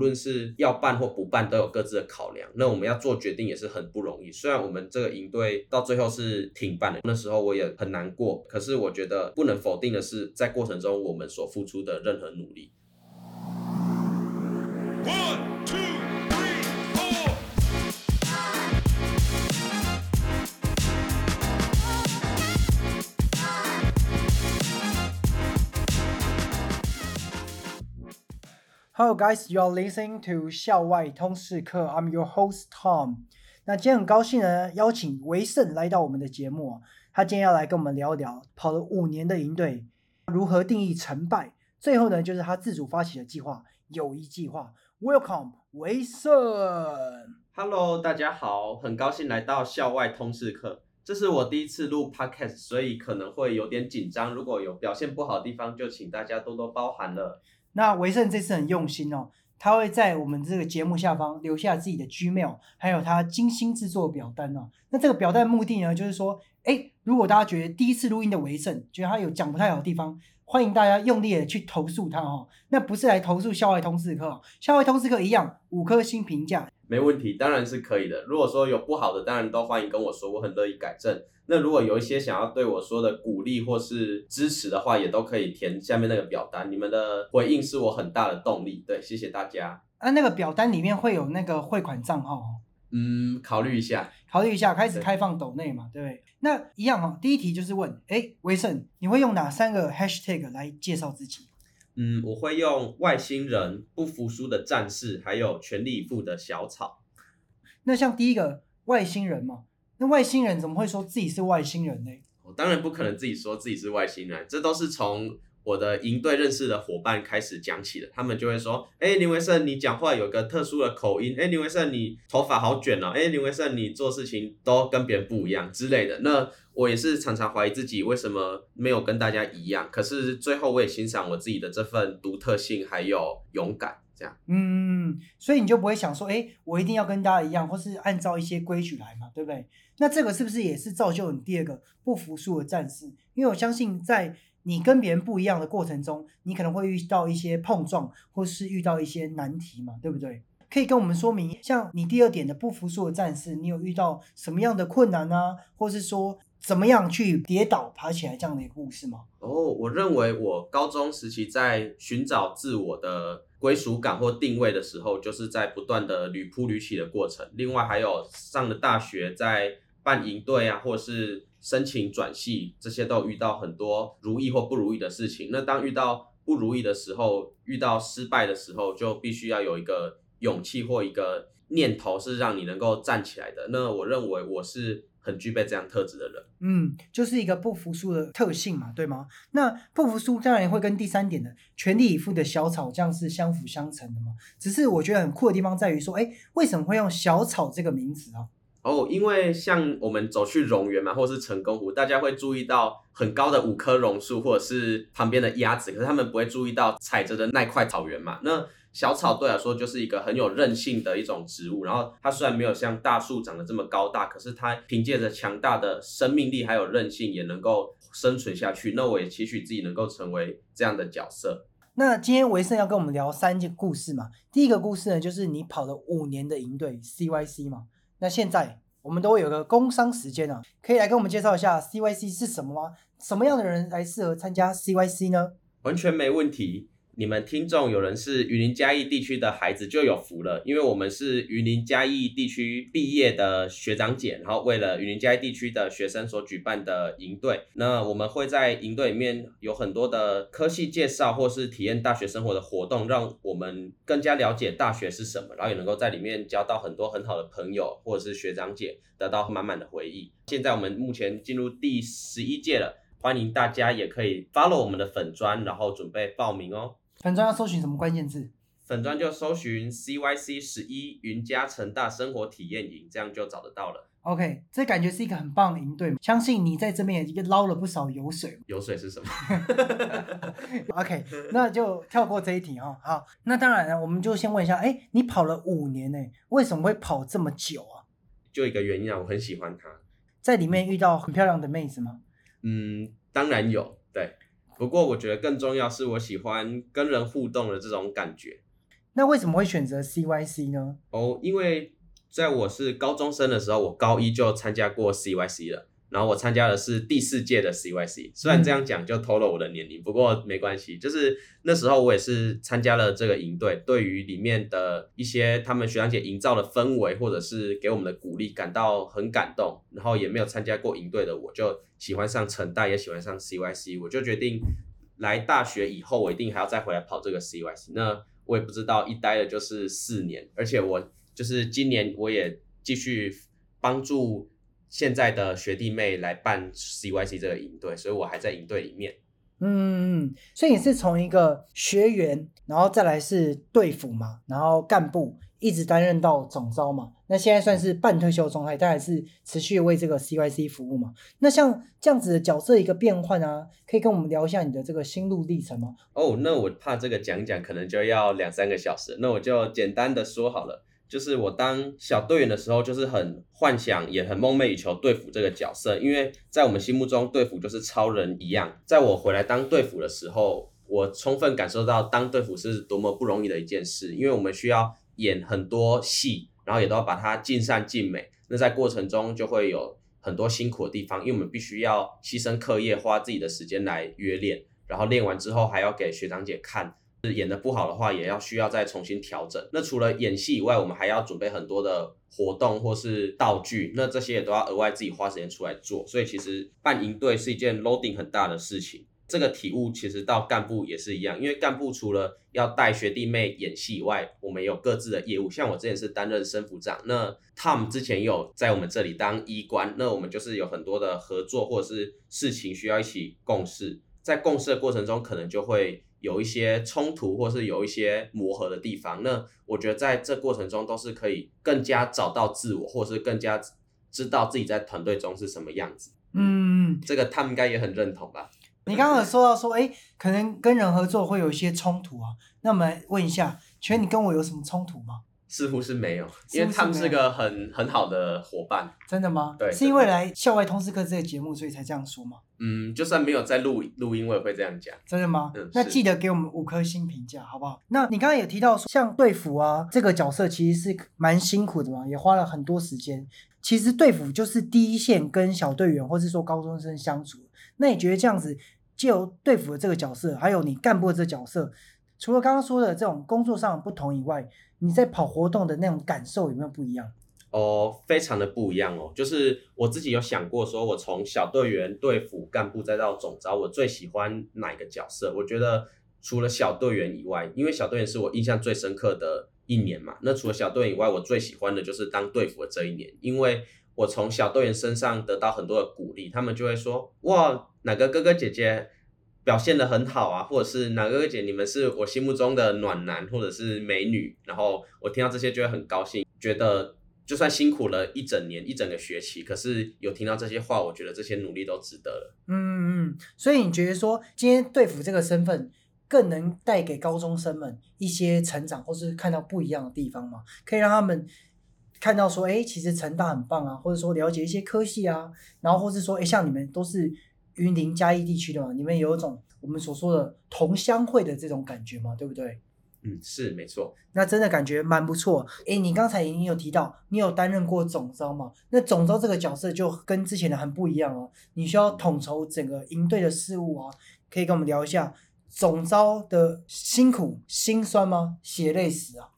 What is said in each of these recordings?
论是要办或不办，都有各自的考量。那我们要做决定也是很不容易。虽然我们这个营队到最后是停办的，那时候我也很难过。可是我觉得不能否定的是，在过程中我们所付出的任何努力。Hello guys, you are listening to 校外通识课。I'm your host Tom。那今天很高兴呢，邀请维盛来到我们的节目。他今天要来跟我们聊聊跑了五年的营队如何定义成败。最后呢，就是他自主发起的计划——友谊计划。Welcome，维盛。Hello，大家好，很高兴来到校外通识课。这是我第一次录 Podcast，所以可能会有点紧张。如果有表现不好的地方，就请大家多多包涵了。那维盛这次很用心哦，他会在我们这个节目下方留下自己的 Gmail，还有他精心制作的表单哦。那这个表单目的呢，就是说，哎，如果大家觉得第一次录音的维盛，觉得他有讲不太好的地方，欢迎大家用力的去投诉他哦。那不是来投诉校外通识课，校外通识课一样五颗星评价，没问题，当然是可以的。如果说有不好的，当然都欢迎跟我说，我很乐意改正。那如果有一些想要对我说的鼓励或是支持的话，也都可以填下面那个表单。你们的回应是我很大的动力。对，谢谢大家。啊，那个表单里面会有那个汇款账号。嗯，考虑一下，考虑一下，开始开放抖内嘛，对不对？那一样哈，第一题就是问，哎，威盛，你会用哪三个 hashtag 来介绍自己？嗯，我会用外星人、不服输的战士，还有全力以赴的小草。那像第一个外星人嘛。那外星人怎么会说自己是外星人呢？我当然不可能自己说自己是外星人，这都是从我的营队认识的伙伴开始讲起的。他们就会说：“哎，林维胜，你讲话有个特殊的口音。哎，林维胜，你头发好卷哦。哎，林维胜，你做事情都跟别人不一样之类的。”那我也是常常怀疑自己为什么没有跟大家一样。可是最后我也欣赏我自己的这份独特性还有勇敢。这样，嗯，所以你就不会想说：“哎，我一定要跟大家一样，或是按照一些规矩来嘛，对不对？”那这个是不是也是造就你第二个不服输的战士？因为我相信，在你跟别人不一样的过程中，你可能会遇到一些碰撞，或是遇到一些难题嘛，对不对？可以跟我们说明，像你第二点的不服输的战士，你有遇到什么样的困难呢？或是说怎么样去跌倒爬起来这样的一个故事吗？哦，我认为我高中时期在寻找自我的归属感或定位的时候，就是在不断的屡扑屡起的过程。另外还有上了大学，在办营队啊，或是申请转系，这些都遇到很多如意或不如意的事情。那当遇到不如意的时候，遇到失败的时候，就必须要有一个勇气或一个念头，是让你能够站起来的。那我认为我是很具备这样特质的人。嗯，就是一个不服输的特性嘛，对吗？那不服输当然会跟第三点的全力以赴的小草这样是相辅相成的嘛。只是我觉得很酷的地方在于说，哎，为什么会用小草这个名字啊？哦，因为像我们走去榕园嘛，或者是成功湖，大家会注意到很高的五棵榕树，或者是旁边的鸭子，可是他们不会注意到踩着的那块草原嘛。那小草对来说就是一个很有韧性的一种植物，然后它虽然没有像大树长得这么高大，可是它凭借着强大的生命力还有韧性，也能够生存下去。那我也期许自己能够成为这样的角色。那今天维盛要跟我们聊三件故事嘛，第一个故事呢，就是你跑了五年的营队 CYC 嘛。那现在我们都有个工商时间啊，可以来跟我们介绍一下 CYC 是什么吗？什么样的人来适合参加 CYC 呢？完全没问题。你们听众有人是云林嘉义地区的孩子就有福了，因为我们是云林嘉义地区毕业的学长姐，然后为了云林嘉义地区的学生所举办的营队。那我们会在营队里面有很多的科系介绍，或是体验大学生活的活动，让我们更加了解大学是什么，然后也能够在里面交到很多很好的朋友，或者是学长姐，得到满满的回忆。现在我们目前进入第十一届了，欢迎大家也可以 follow 我们的粉砖，然后准备报名哦。粉砖要搜寻什么关键字？粉砖就搜寻 CYC 十一云嘉成大生活体验营，这样就找得到了。OK，这感觉是一个很棒的营队，相信你在这边也捞了不少油水。油水是什么？OK，那就跳过这一题哦。好，那当然了，我们就先问一下，哎，你跑了五年呢，为什么会跑这么久啊？就一个原因啊，我很喜欢它。在里面遇到很漂亮的妹子吗？嗯，当然有，对。不过我觉得更重要是我喜欢跟人互动的这种感觉。那为什么会选择 CYC 呢？哦，因为在我是高中生的时候，我高一就参加过 CYC 了。然后我参加的是第四届的 CYC，虽然这样讲就透露我的年龄，不过没关系。就是那时候我也是参加了这个营队，对于里面的一些他们学长姐营造的氛围，或者是给我们的鼓励，感到很感动。然后也没有参加过营队的，我就喜欢上成大，也喜欢上 CYC，我就决定来大学以后，我一定还要再回来跑这个 CYC。那我也不知道一待了就是四年，而且我就是今年我也继续帮助。现在的学弟妹来办 CYC 这个营队，所以我还在营队里面。嗯嗯，所以你是从一个学员，然后再来是队服嘛，然后干部一直担任到总招嘛。那现在算是半退休状态，但还是持续为这个 CYC 服务嘛。那像这样子的角色一个变换啊，可以跟我们聊一下你的这个心路历程吗？哦，那我怕这个讲讲可能就要两三个小时，那我就简单的说好了。就是我当小队员的时候，就是很幻想，也很梦寐以求队服这个角色，因为在我们心目中，队服就是超人一样。在我回来当队服的时候，我充分感受到当队服是多么不容易的一件事，因为我们需要演很多戏，然后也都要把它尽善尽美。那在过程中就会有很多辛苦的地方，因为我们必须要牺牲课业，花自己的时间来约练，然后练完之后还要给学长姐看。演的不好的话，也要需要再重新调整。那除了演戏以外，我们还要准备很多的活动或是道具，那这些也都要额外自己花时间出来做。所以其实办营队是一件 loading 很大的事情。这个体悟其实到干部也是一样，因为干部除了要带学弟妹演戏以外，我们有各自的业务。像我之前是担任生服长，那 Tom 之前有在我们这里当医官，那我们就是有很多的合作或者是事情需要一起共事，在共事的过程中，可能就会。有一些冲突，或是有一些磨合的地方，那我觉得在这过程中都是可以更加找到自我，或是更加知道自己在团队中是什么样子。嗯，这个他们应该也很认同吧？你刚刚有说到说，哎，可能跟人合作会有一些冲突啊。那我们问一下，请问你跟我有什么冲突吗？似乎是没有，因为他们是个很很好的伙伴。真的吗？对，是因为来校外通识课这个节目，所以才这样说吗？嗯，就算没有在录录音，我也会这样讲。真的吗？那记得给我们五颗星评价，好不好？那你刚刚也提到说，像队服啊这个角色其实是蛮辛苦的嘛，也花了很多时间。其实队服就是第一线跟小队员或是说高中生相处。那你觉得这样子，借由队服的这个角色，还有你干部的这个角色，除了刚刚说的这种工作上不同以外，你在跑活动的那种感受有没有不一样？哦，非常的不一样哦。就是我自己有想过，说我从小队员、队辅、干部再到总招，我最喜欢哪个角色？我觉得除了小队员以外，因为小队员是我印象最深刻的一年嘛。那除了小队员以外，我最喜欢的就是当队辅的这一年，因为我从小队员身上得到很多的鼓励，他们就会说：哇，哪个哥哥姐姐？表现的很好啊，或者是哪个姐，你们是我心目中的暖男或者是美女，然后我听到这些就会很高兴，觉得就算辛苦了一整年一整个学期，可是有听到这些话，我觉得这些努力都值得了。嗯嗯，所以你觉得说今天对付这个身份更能带给高中生们一些成长，或是看到不一样的地方吗？可以让他们看到说，哎，其实成大很棒啊，或者说了解一些科系啊，然后或是说，哎，像你们都是。云林嘉义地区的嘛，你们有一种我们所说的同乡会的这种感觉嘛，对不对？嗯，是没错。那真的感觉蛮不错。诶，你刚才已经有提到，你有担任过总招嘛？那总招这个角色就跟之前的很不一样哦。你需要统筹整个营队的事务啊，可以跟我们聊一下总招的辛苦、辛酸吗？血泪史啊？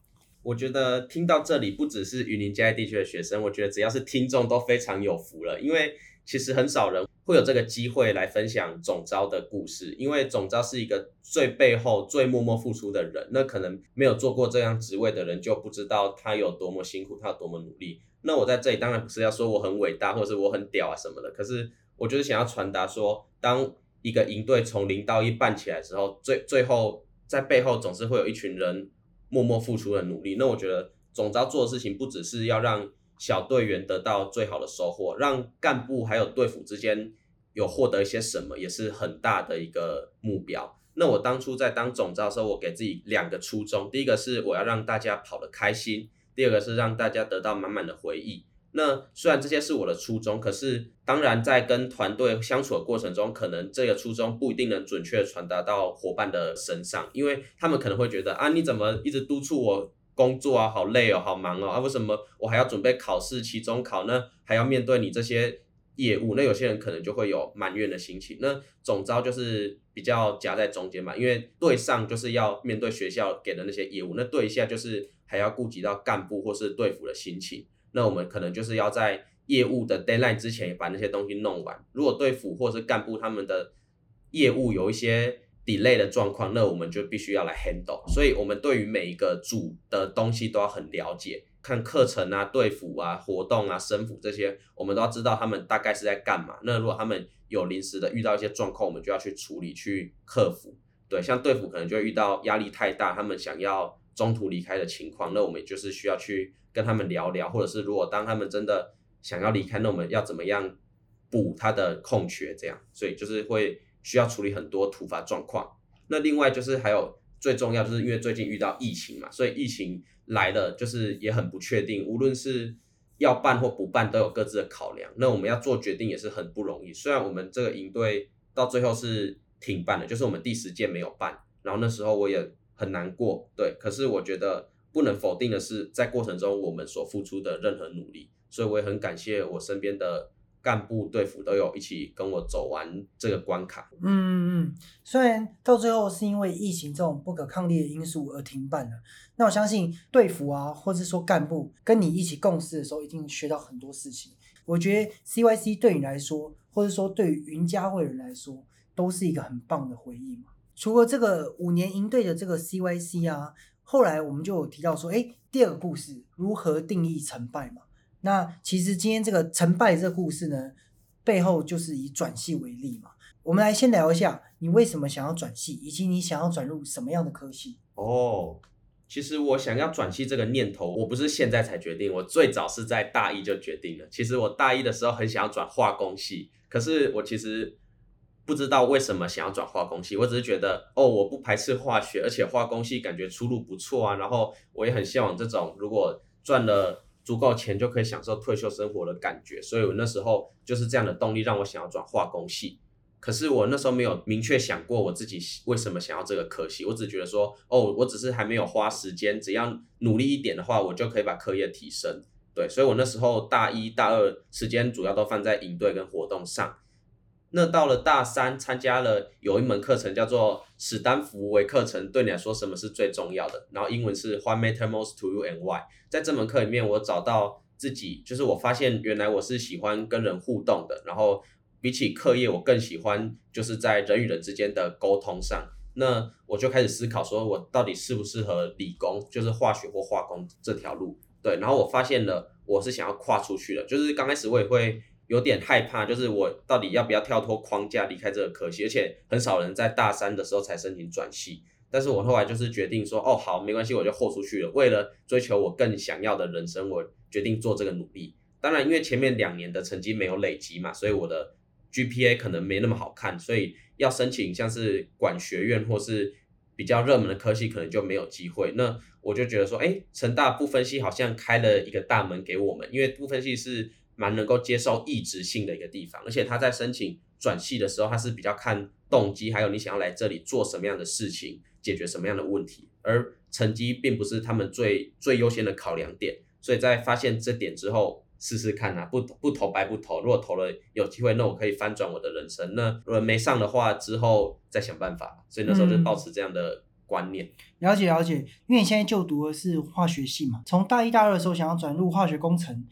我觉得听到这里，不只是云林嘉义地区的学生，我觉得只要是听众都非常有福了，因为。其实很少人会有这个机会来分享总招的故事，因为总招是一个最背后、最默默付出的人。那可能没有做过这样职位的人就不知道他有多么辛苦，他有多么努力。那我在这里当然不是要说我很伟大，或者是我很屌啊什么的。可是我就是想要传达说，当一个营队从零到一办起来之后，最最后在背后总是会有一群人默默付出的努力。那我觉得总招做的事情不只是要让。小队员得到最好的收获，让干部还有队服之间有获得一些什么，也是很大的一个目标。那我当初在当总招的时候，我给自己两个初衷：第一个是我要让大家跑得开心；第二个是让大家得到满满的回忆。那虽然这些是我的初衷，可是当然在跟团队相处的过程中，可能这个初衷不一定能准确传达到伙伴的身上，因为他们可能会觉得啊，你怎么一直督促我工作啊，好累哦，好忙哦，啊，为什么我还要准备考试、期中考呢？还要面对你这些业务？那有些人可能就会有埋怨的心情。那总招就是比较夹在中间嘛，因为对上就是要面对学校给的那些业务，那对下就是还要顾及到干部或是队服的心情。那我们可能就是要在业务的 deadline 之前把那些东西弄完。如果对府或是干部他们的业务有一些 delay 的状况，那我们就必须要来 handle。所以，我们对于每一个组的东西都要很了解，看课程啊、队服啊、活动啊、生辅这些，我们都要知道他们大概是在干嘛。那如果他们有临时的遇到一些状况，我们就要去处理、去克服。对，像队服可能就会遇到压力太大，他们想要中途离开的情况，那我们就是需要去。跟他们聊聊，或者是如果当他们真的想要离开，那我们要怎么样补他的空缺？这样，所以就是会需要处理很多突发状况。那另外就是还有最重要，就是因为最近遇到疫情嘛，所以疫情来了就是也很不确定，无论是要办或不办，都有各自的考量。那我们要做决定也是很不容易。虽然我们这个营队到最后是停办的，就是我们第十届没有办，然后那时候我也很难过，对。可是我觉得。不能否定的是，在过程中我们所付出的任何努力，所以我也很感谢我身边的干部队服都有一起跟我走完这个关卡。嗯嗯嗯，虽然到最后是因为疫情这种不可抗力的因素而停办了，那我相信队服啊，或者说干部跟你一起共事的时候，一定学到很多事情。我觉得 CYC 对你来说，或者说对于云家会人来说，都是一个很棒的回忆嘛。除了这个五年营队的这个 CYC 啊。后来我们就有提到说，哎，第二个故事如何定义成败嘛？那其实今天这个成败这个故事呢，背后就是以转系为例嘛。我们来先聊一下，你为什么想要转系，以及你想要转入什么样的科系？哦，其实我想要转系这个念头，我不是现在才决定，我最早是在大一就决定了。其实我大一的时候很想要转化工系，可是我其实。不知道为什么想要转化工系，我只是觉得哦，我不排斥化学，而且化工系感觉出路不错啊。然后我也很向往这种如果赚了足够钱就可以享受退休生活的感觉，所以我那时候就是这样的动力让我想要转化工系。可是我那时候没有明确想过我自己为什么想要这个科系，我只觉得说哦，我只是还没有花时间，只要努力一点的话，我就可以把课业提升。对，所以我那时候大一大二时间主要都放在营队跟活动上。那到了大三，参加了有一门课程叫做史丹福维课程，对你来说什么是最重要的？然后英文是 What matters most to you and why？在这门课里面，我找到自己，就是我发现原来我是喜欢跟人互动的，然后比起课业，我更喜欢就是在人与人之间的沟通上。那我就开始思考，说我到底适不适合理工，就是化学或化工这条路？对，然后我发现了，我是想要跨出去的，就是刚开始我也会。有点害怕，就是我到底要不要跳脱框架离开这个科系？而且很少人在大三的时候才申请转系。但是我后来就是决定说，哦，好，没关系，我就豁出去了。为了追求我更想要的人生，我决定做这个努力。当然，因为前面两年的成绩没有累积嘛，所以我的 GPA 可能没那么好看，所以要申请像是管学院或是比较热门的科系，可能就没有机会。那我就觉得说，哎，成大不分系好像开了一个大门给我们，因为不分系是。蛮能够接受意志性的一个地方，而且他在申请转系的时候，他是比较看动机，还有你想要来这里做什么样的事情，解决什么样的问题，而成绩并不是他们最最优先的考量点。所以在发现这点之后，试试看啊，不不投白不投，如果投了有机会，那我可以翻转我的人生；那如果没上的话，之后再想办法。所以那时候就保持这样的观念。了解了解，因为你现在就读的是化学系嘛，从大一大二的时候想要转入化学工程。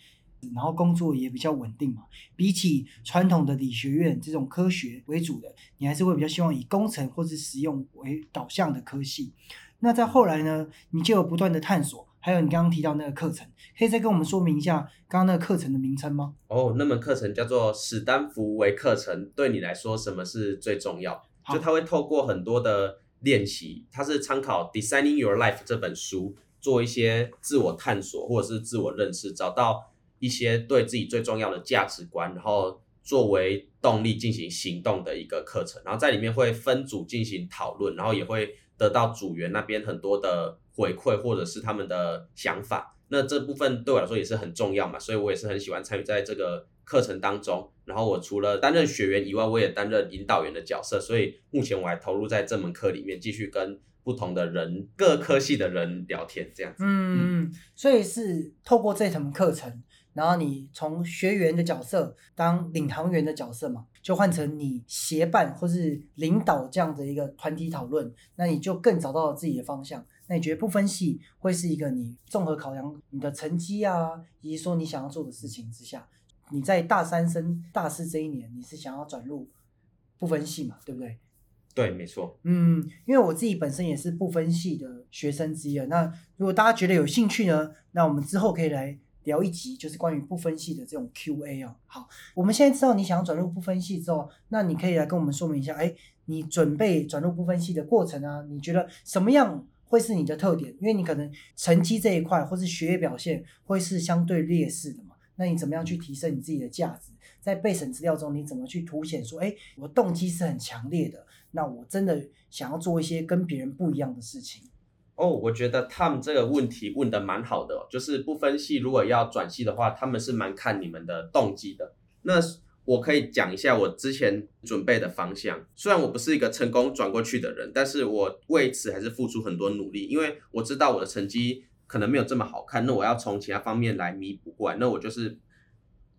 然后工作也比较稳定嘛，比起传统的理学院这种科学为主的，你还是会比较希望以工程或是实用为导向的科系。那在后来呢，你就有不断的探索，还有你刚刚提到那个课程，可以再跟我们说明一下刚刚那个课程的名称吗？哦，那门课程叫做史丹福维课程，对你来说什么是最重要？就他会透过很多的练习，它是参考《Designing Your Life》这本书，做一些自我探索或者是自我认识，找到。一些对自己最重要的价值观，然后作为动力进行行动的一个课程，然后在里面会分组进行讨论，然后也会得到组员那边很多的回馈或者是他们的想法。那这部分对我来说也是很重要嘛，所以我也是很喜欢参与在这个课程当中。然后我除了担任学员以外，我也担任引导员的角色，所以目前我还投入在这门课里面，继续跟不同的人、各科系的人聊天，这样子。嗯，所以是透过这堂课程，然后你从学员的角色当领航员的角色嘛，就换成你协办或是领导这样的一个团体讨论，那你就更找到了自己的方向。那你觉得不分系会是一个你综合考量你的成绩啊，以及说你想要做的事情之下，你在大三升大四这一年，你是想要转入不分系嘛，对不对？对，没错。嗯，因为我自己本身也是不分系的学生之一啊。那如果大家觉得有兴趣呢，那我们之后可以来聊一集，就是关于不分析的这种 Q&A 啊。好，我们现在知道你想要转入不分析之后，那你可以来跟我们说明一下，哎，你准备转入不分析的过程啊？你觉得什么样？会是你的特点，因为你可能成绩这一块或是学业表现会是相对劣势的嘛。那你怎么样去提升你自己的价值？在备审资料中，你怎么去凸显说，哎，我动机是很强烈的，那我真的想要做一些跟别人不一样的事情。哦，我觉得他们这个问题问的蛮好的，就是不分系，如果要转系的话，他们是蛮看你们的动机的。那我可以讲一下我之前准备的方向。虽然我不是一个成功转过去的人，但是我为此还是付出很多努力，因为我知道我的成绩可能没有这么好看，那我要从其他方面来弥补过来。那我就是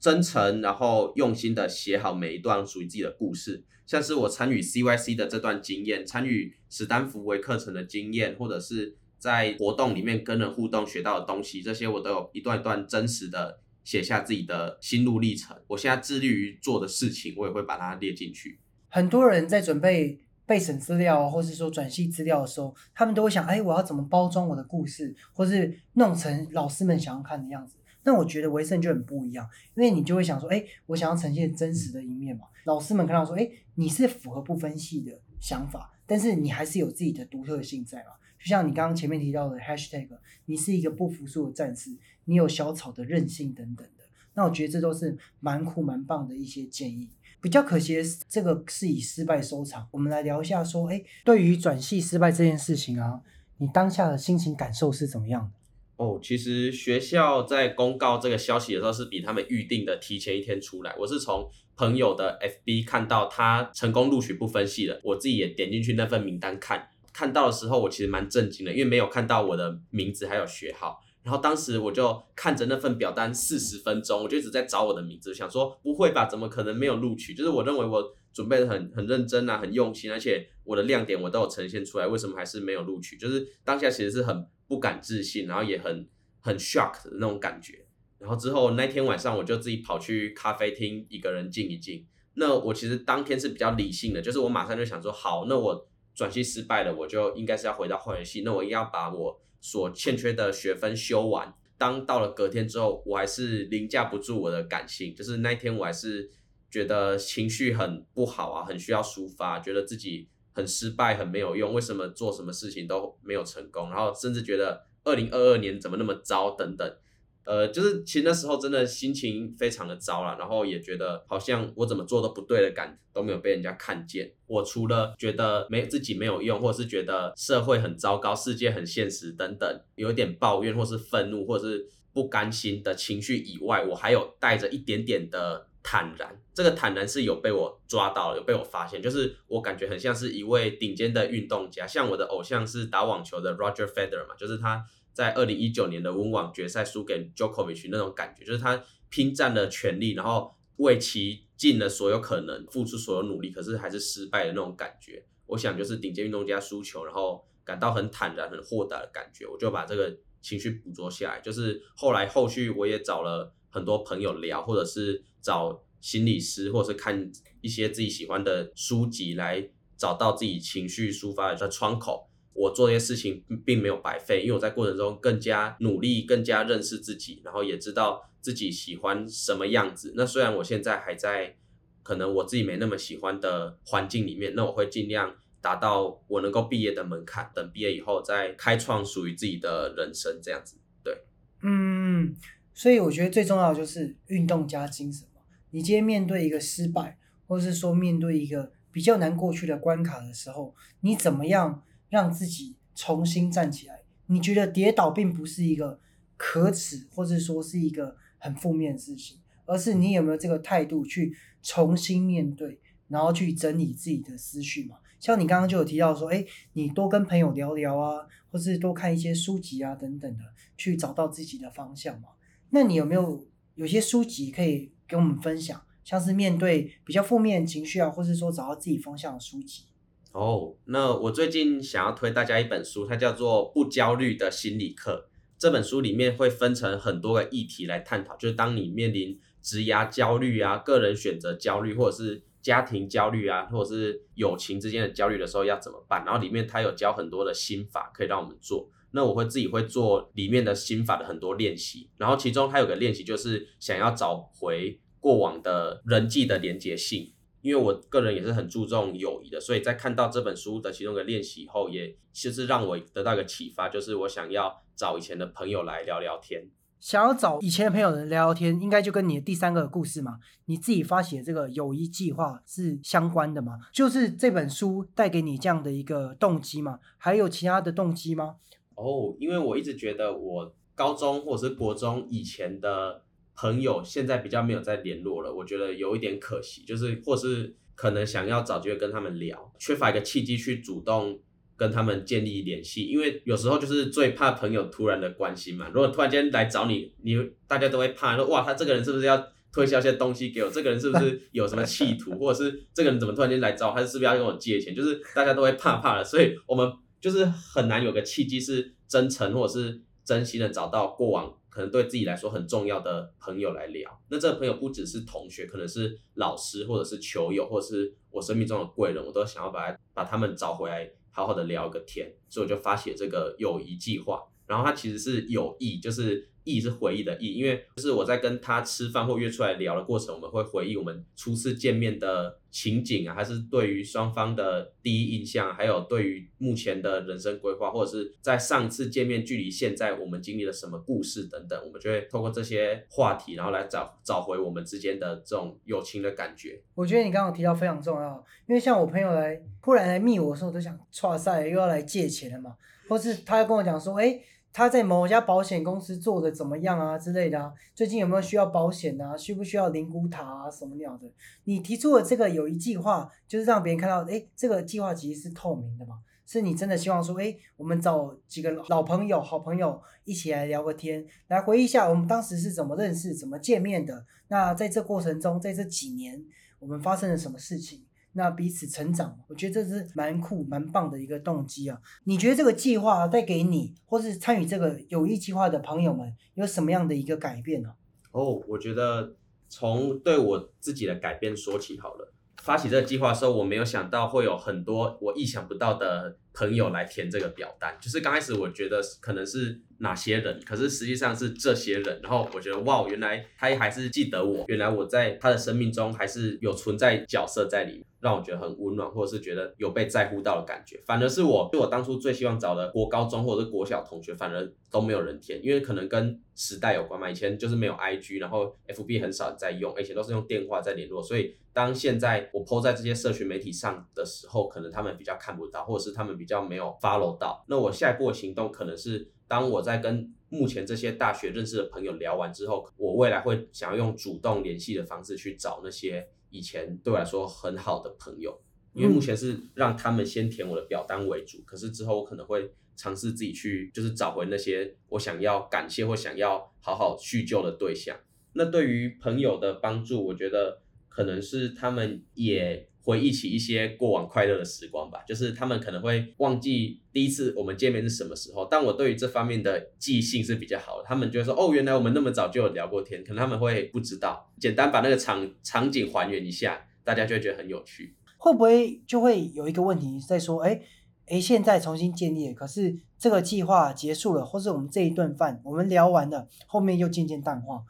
真诚，然后用心的写好每一段属于自己的故事，像是我参与 CYC 的这段经验，参与史丹福微课程的经验，或者是在活动里面跟人互动学到的东西，这些我都有一段一段真实的。写下自己的心路历程，我现在致力于做的事情，我也会把它列进去。很多人在准备备审资料，或是说转系资料的时候，他们都会想：哎，我要怎么包装我的故事，或是弄成老师们想要看的样子？那我觉得维盛就很不一样，因为你就会想说：哎，我想要呈现真实的一面嘛。老师们看到说：哎，你是符合不分系的想法，但是你还是有自己的独特性在嘛。就像你刚刚前面提到的 hashtag，你是一个不服输的战士，你有小草的韧性等等的，那我觉得这都是蛮酷蛮棒的一些建议。比较可惜的是，这个是以失败收场。我们来聊一下，说，哎，对于转系失败这件事情啊，你当下的心情感受是怎么样的？哦，其实学校在公告这个消息的时候，是比他们预定的提前一天出来。我是从朋友的 FB 看到他成功录取不分系了，我自己也点进去那份名单看。看到的时候，我其实蛮震惊的，因为没有看到我的名字还有学号。然后当时我就看着那份表单四十分钟，我就一直在找我的名字，想说不会吧，怎么可能没有录取？就是我认为我准备的很很认真啊，很用心，而且我的亮点我都有呈现出来，为什么还是没有录取？就是当下其实是很不敢置信，然后也很很 shock 的那种感觉。然后之后那天晚上我就自己跑去咖啡厅一个人静一静。那我其实当天是比较理性的，就是我马上就想说，好，那我。转系失败了，我就应该是要回到化学系。那我要把我所欠缺的学分修完。当到了隔天之后，我还是凌驾不住我的感性，就是那天我还是觉得情绪很不好啊，很需要抒发，觉得自己很失败，很没有用，为什么做什么事情都没有成功，然后甚至觉得二零二二年怎么那么糟等等。呃，就是其实那时候真的心情非常的糟了，然后也觉得好像我怎么做都不对的感觉都没有被人家看见。我除了觉得没自己没有用，或者是觉得社会很糟糕、世界很现实等等，有点抱怨或是愤怒或者是不甘心的情绪以外，我还有带着一点点的坦然。这个坦然是有被我抓到了，有被我发现，就是我感觉很像是一位顶尖的运动家，像我的偶像是打网球的 Roger Federer 嘛，就是他。在二零一九年的温网决赛输给 Jokovic 那种感觉，就是他拼战了全力，然后为其尽了所有可能，付出所有努力，可是还是失败的那种感觉。我想就是顶尖运动家输球，然后感到很坦然、很豁达的感觉。我就把这个情绪捕捉下来。就是后来后续我也找了很多朋友聊，或者是找心理师，或者是看一些自己喜欢的书籍，来找到自己情绪抒发的窗口。我做这些事情并没有白费，因为我在过程中更加努力，更加认识自己，然后也知道自己喜欢什么样子。那虽然我现在还在可能我自己没那么喜欢的环境里面，那我会尽量达到我能够毕业的门槛，等毕业以后再开创属于自己的人生，这样子。对，嗯，所以我觉得最重要的就是运动加精神嘛。你今天面对一个失败，或是说面对一个比较难过去的关卡的时候，你怎么样？让自己重新站起来。你觉得跌倒并不是一个可耻，或者说是一个很负面的事情，而是你有没有这个态度去重新面对，然后去整理自己的思绪嘛？像你刚刚就有提到说，哎，你多跟朋友聊聊啊，或是多看一些书籍啊等等的，去找到自己的方向嘛。那你有没有有些书籍可以跟我们分享？像是面对比较负面情绪啊，或是说找到自己方向的书籍。哦，那我最近想要推大家一本书，它叫做《不焦虑的心理课》。这本书里面会分成很多个议题来探讨，就是当你面临职涯焦虑啊、个人选择焦虑，或者是家庭焦虑啊，或者是友情之间的焦虑的时候要怎么办。然后里面它有教很多的心法可以让我们做。那我会自己会做里面的心法的很多练习，然后其中它有个练习就是想要找回。过往的人际的连结性，因为我个人也是很注重友谊的，所以在看到这本书的其中一个练习后，也其实让我得到一个启发，就是我想要找以前的朋友来聊聊天。想要找以前的朋友来聊聊天，应该就跟你的第三个故事嘛，你自己发起的这个友谊计划是相关的嘛？就是这本书带给你这样的一个动机嘛？还有其他的动机吗？哦，因为我一直觉得我高中或者是国中以前的。朋友现在比较没有再联络了，我觉得有一点可惜，就是或是可能想要找机会跟他们聊，缺乏一个契机去主动跟他们建立联系，因为有时候就是最怕朋友突然的关心嘛。如果突然间来找你，你大家都会怕说哇，他这个人是不是要推销一些东西给我？这个人是不是 有什么企图？或者是这个人怎么突然间来找我？他是不是要跟我借钱？就是大家都会怕怕的，所以我们就是很难有个契机是真诚或者是真心的找到过往。可能对自己来说很重要的朋友来聊，那这个朋友不只是同学，可能是老师，或者是球友，或者是我生命中的贵人，我都想要把把他们找回来，好好的聊个天，所以我就发起这个友谊计划。然后它其实是有意，就是。忆是回忆的忆，因为就是我在跟他吃饭或约出来聊的过程，我们会回忆我们初次见面的情景啊，还是对于双方的第一印象，还有对于目前的人生规划，或者是在上次见面距离现在我们经历了什么故事等等，我们就会透过这些话题，然后来找找回我们之间的这种友情的感觉。我觉得你刚刚提到非常重要，因为像我朋友来突然来密我的时候，都想哇塞又要来借钱了嘛，或是他要跟我讲说，哎。他在某家保险公司做的怎么样啊之类的啊？最近有没有需要保险啊？需不需要灵骨塔啊？什么鸟的？你提出的这个有一计划，就是让别人看到，哎，这个计划其实是透明的嘛？是你真的希望说，哎，我们找几个老朋友、好朋友一起来聊个天，来回忆一下我们当时是怎么认识、怎么见面的？那在这过程中，在这几年，我们发生了什么事情？那彼此成长，我觉得这是蛮酷、蛮棒的一个动机啊！你觉得这个计划带给你，或是参与这个有益计划的朋友们，有什么样的一个改变呢？哦，我觉得从对我自己的改变说起好了。发起这个计划的时候，我没有想到会有很多我意想不到的朋友来填这个表单。就是刚开始我觉得可能是哪些人，可是实际上是这些人。然后我觉得哇，原来他还是记得我，原来我在他的生命中还是有存在角色在里面。让我觉得很温暖，或者是觉得有被在乎到的感觉。反而是我，就我当初最希望找的国高中或者是国小同学，反而都没有人填，因为可能跟时代有关嘛。以前就是没有 IG，然后 FB 很少在用，而且都是用电话在联络。所以当现在我 PO 在这些社群媒体上的时候，可能他们比较看不到，或者是他们比较没有 follow 到。那我下一步的行动可能是，当我在跟目前这些大学认识的朋友聊完之后，我未来会想要用主动联系的方式去找那些。以前对我来说很好的朋友，因为目前是让他们先填我的表单为主，可是之后我可能会尝试自己去，就是找回那些我想要感谢或想要好好叙旧的对象。那对于朋友的帮助，我觉得可能是他们也。回忆起一些过往快乐的时光吧，就是他们可能会忘记第一次我们见面是什么时候，但我对于这方面的记性是比较好的。他们就会说：“哦，原来我们那么早就有聊过天。”可能他们会不知道，简单把那个场场景还原一下，大家就会觉得很有趣。会不会就会有一个问题在说：“哎哎，现在重新建立，可是这个计划结束了，或是我们这一顿饭我们聊完了，后面又渐渐淡化？”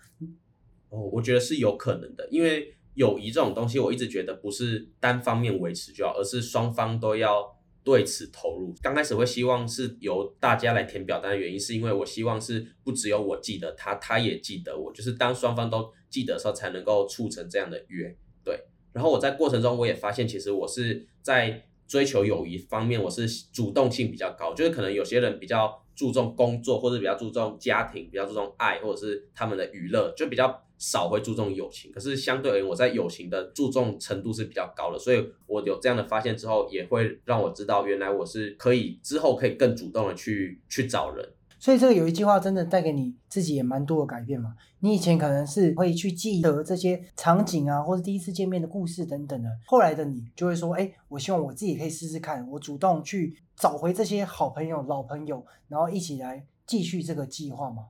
哦，我觉得是有可能的，因为。友谊这种东西，我一直觉得不是单方面维持就好，而是双方都要对此投入。刚开始会希望是由大家来填表单的原因，是因为我希望是不只有我记得他，他也记得我，就是当双方都记得的时候，才能够促成这样的约。对。然后我在过程中，我也发现，其实我是在追求友谊方面，我是主动性比较高，就是可能有些人比较注重工作，或者比较注重家庭，比较注重爱，或者是他们的娱乐，就比较少会注重友情。可是相对而言，我在友情的注重程度是比较高的，所以我有这样的发现之后，也会让我知道，原来我是可以之后可以更主动的去去找人。所以这个有一句话真的带给你自己也蛮多的改变嘛？你以前可能是会去记得这些场景啊，或者第一次见面的故事等等的，后来的你就会说，哎，我希望我自己可以试试看，我主动去找回这些好朋友、老朋友，然后一起来继续这个计划嘛。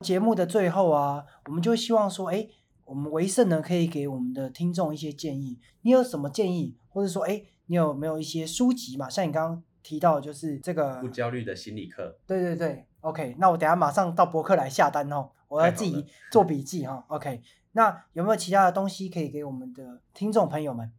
节目的最后啊，我们就希望说，哎，我们维盛呢可以给我们的听众一些建议，你有什么建议，或者说，哎，你有没有一些书籍嘛？像你刚刚提到，就是这个不焦虑的心理课。对对对。OK，那我等下马上到博客来下单哦，我要自己做笔记哈。OK，那有没有其他的东西可以给我们的听众朋友们？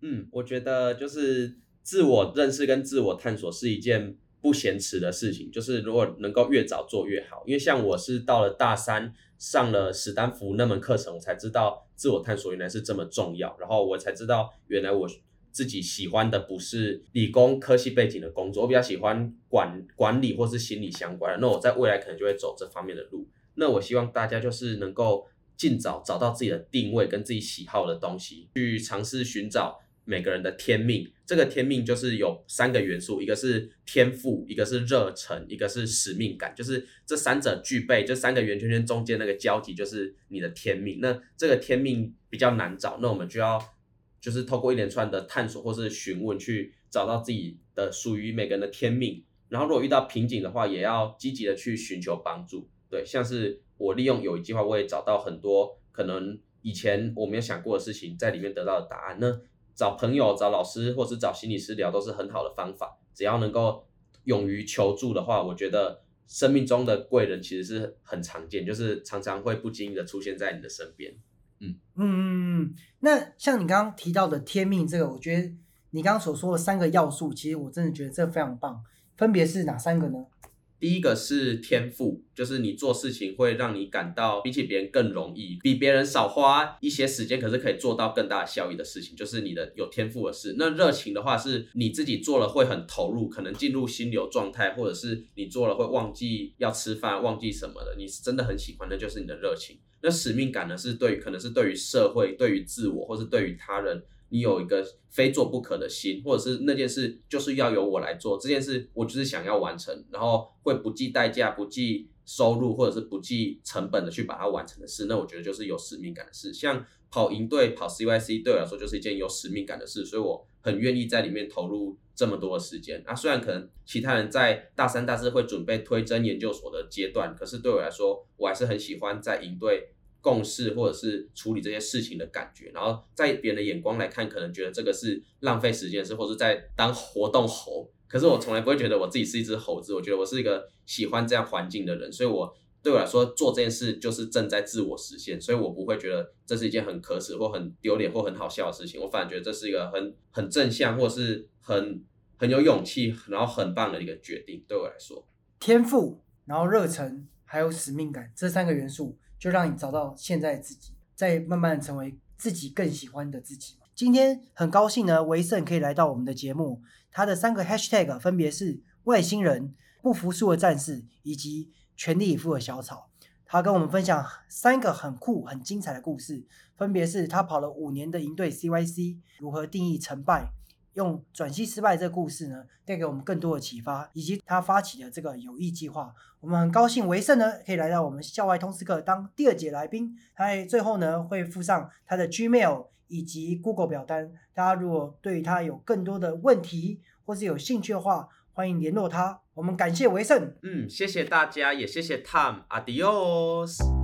嗯，我觉得就是自我认识跟自我探索是一件不嫌迟的事情，就是如果能够越早做越好。因为像我是到了大三上了史丹福那门课程，我才知道自我探索原来是这么重要，然后我才知道原来我。自己喜欢的不是理工科系背景的工作，我比较喜欢管管理或是心理相关的。那我在未来可能就会走这方面的路。那我希望大家就是能够尽早找到自己的定位跟自己喜好的东西，去尝试寻找每个人的天命。这个天命就是有三个元素，一个是天赋，一个是热忱，一个是使命感。就是这三者具备，这三个圆圈圈中间那个交集就是你的天命。那这个天命比较难找，那我们就要。就是透过一连串的探索或是询问，去找到自己的属于每个人的天命。然后如果遇到瓶颈的话，也要积极的去寻求帮助。对，像是我利用有一句话，我也找到很多可能以前我没有想过的事情，在里面得到的答案。那找朋友、找老师或是找心理师聊，都是很好的方法。只要能够勇于求助的话，我觉得生命中的贵人其实是很常见，就是常常会不经意的出现在你的身边。嗯嗯嗯嗯，那像你刚刚提到的天命这个，我觉得你刚刚所说的三个要素，其实我真的觉得这非常棒。分别是哪三个呢？第一个是天赋，就是你做事情会让你感到比起别人更容易，比别人少花一些时间，可是可以做到更大效益的事情，就是你的有天赋的事。那热情的话，是你自己做了会很投入，可能进入心流状态，或者是你做了会忘记要吃饭、忘记什么的，你是真的很喜欢，那就是你的热情。那使命感呢？是对可能是对于社会、对于自我，或是对于他人，你有一个非做不可的心，或者是那件事就是要由我来做这件事，我就是想要完成，然后会不计代价、不计收入，或者是不计成本的去把它完成的事。那我觉得就是有使命感的事。像跑营队、跑 CYC 对我来说就是一件有使命感的事，所以我很愿意在里面投入。这么多的时间，那虽然可能其他人在大三、大四会准备推甄研究所的阶段，可是对我来说，我还是很喜欢在营队共事或者是处理这些事情的感觉。然后在别人的眼光来看，可能觉得这个是浪费时间是，或者在当活动猴。可是我从来不会觉得我自己是一只猴子，我觉得我是一个喜欢这样环境的人，所以我。对我来说，做这件事就是正在自我实现，所以我不会觉得这是一件很可耻或很丢脸或很好笑的事情。我反而觉得这是一个很很正向，或是很很有勇气，然后很棒的一个决定。对我来说，天赋，然后热忱，还有使命感这三个元素，就让你找到现在自己，再慢慢成为自己更喜欢的自己。今天很高兴呢，维盛可以来到我们的节目，他的三个 hashtag 分别是外星人、不服输的战士以及。全力以赴的小草，他跟我们分享三个很酷、很精彩的故事，分别是他跑了五年的营队 CYC，如何定义成败，用转系失败这个故事呢，带给我们更多的启发，以及他发起的这个有益计划。我们很高兴维盛呢可以来到我们校外通识课当第二节来宾，他最后呢会附上他的 Gmail 以及 Google 表单，大家如果对他有更多的问题或是有兴趣的话。欢迎联络他，我们感谢维盛。嗯，谢谢大家，也谢谢 Tom，Adios。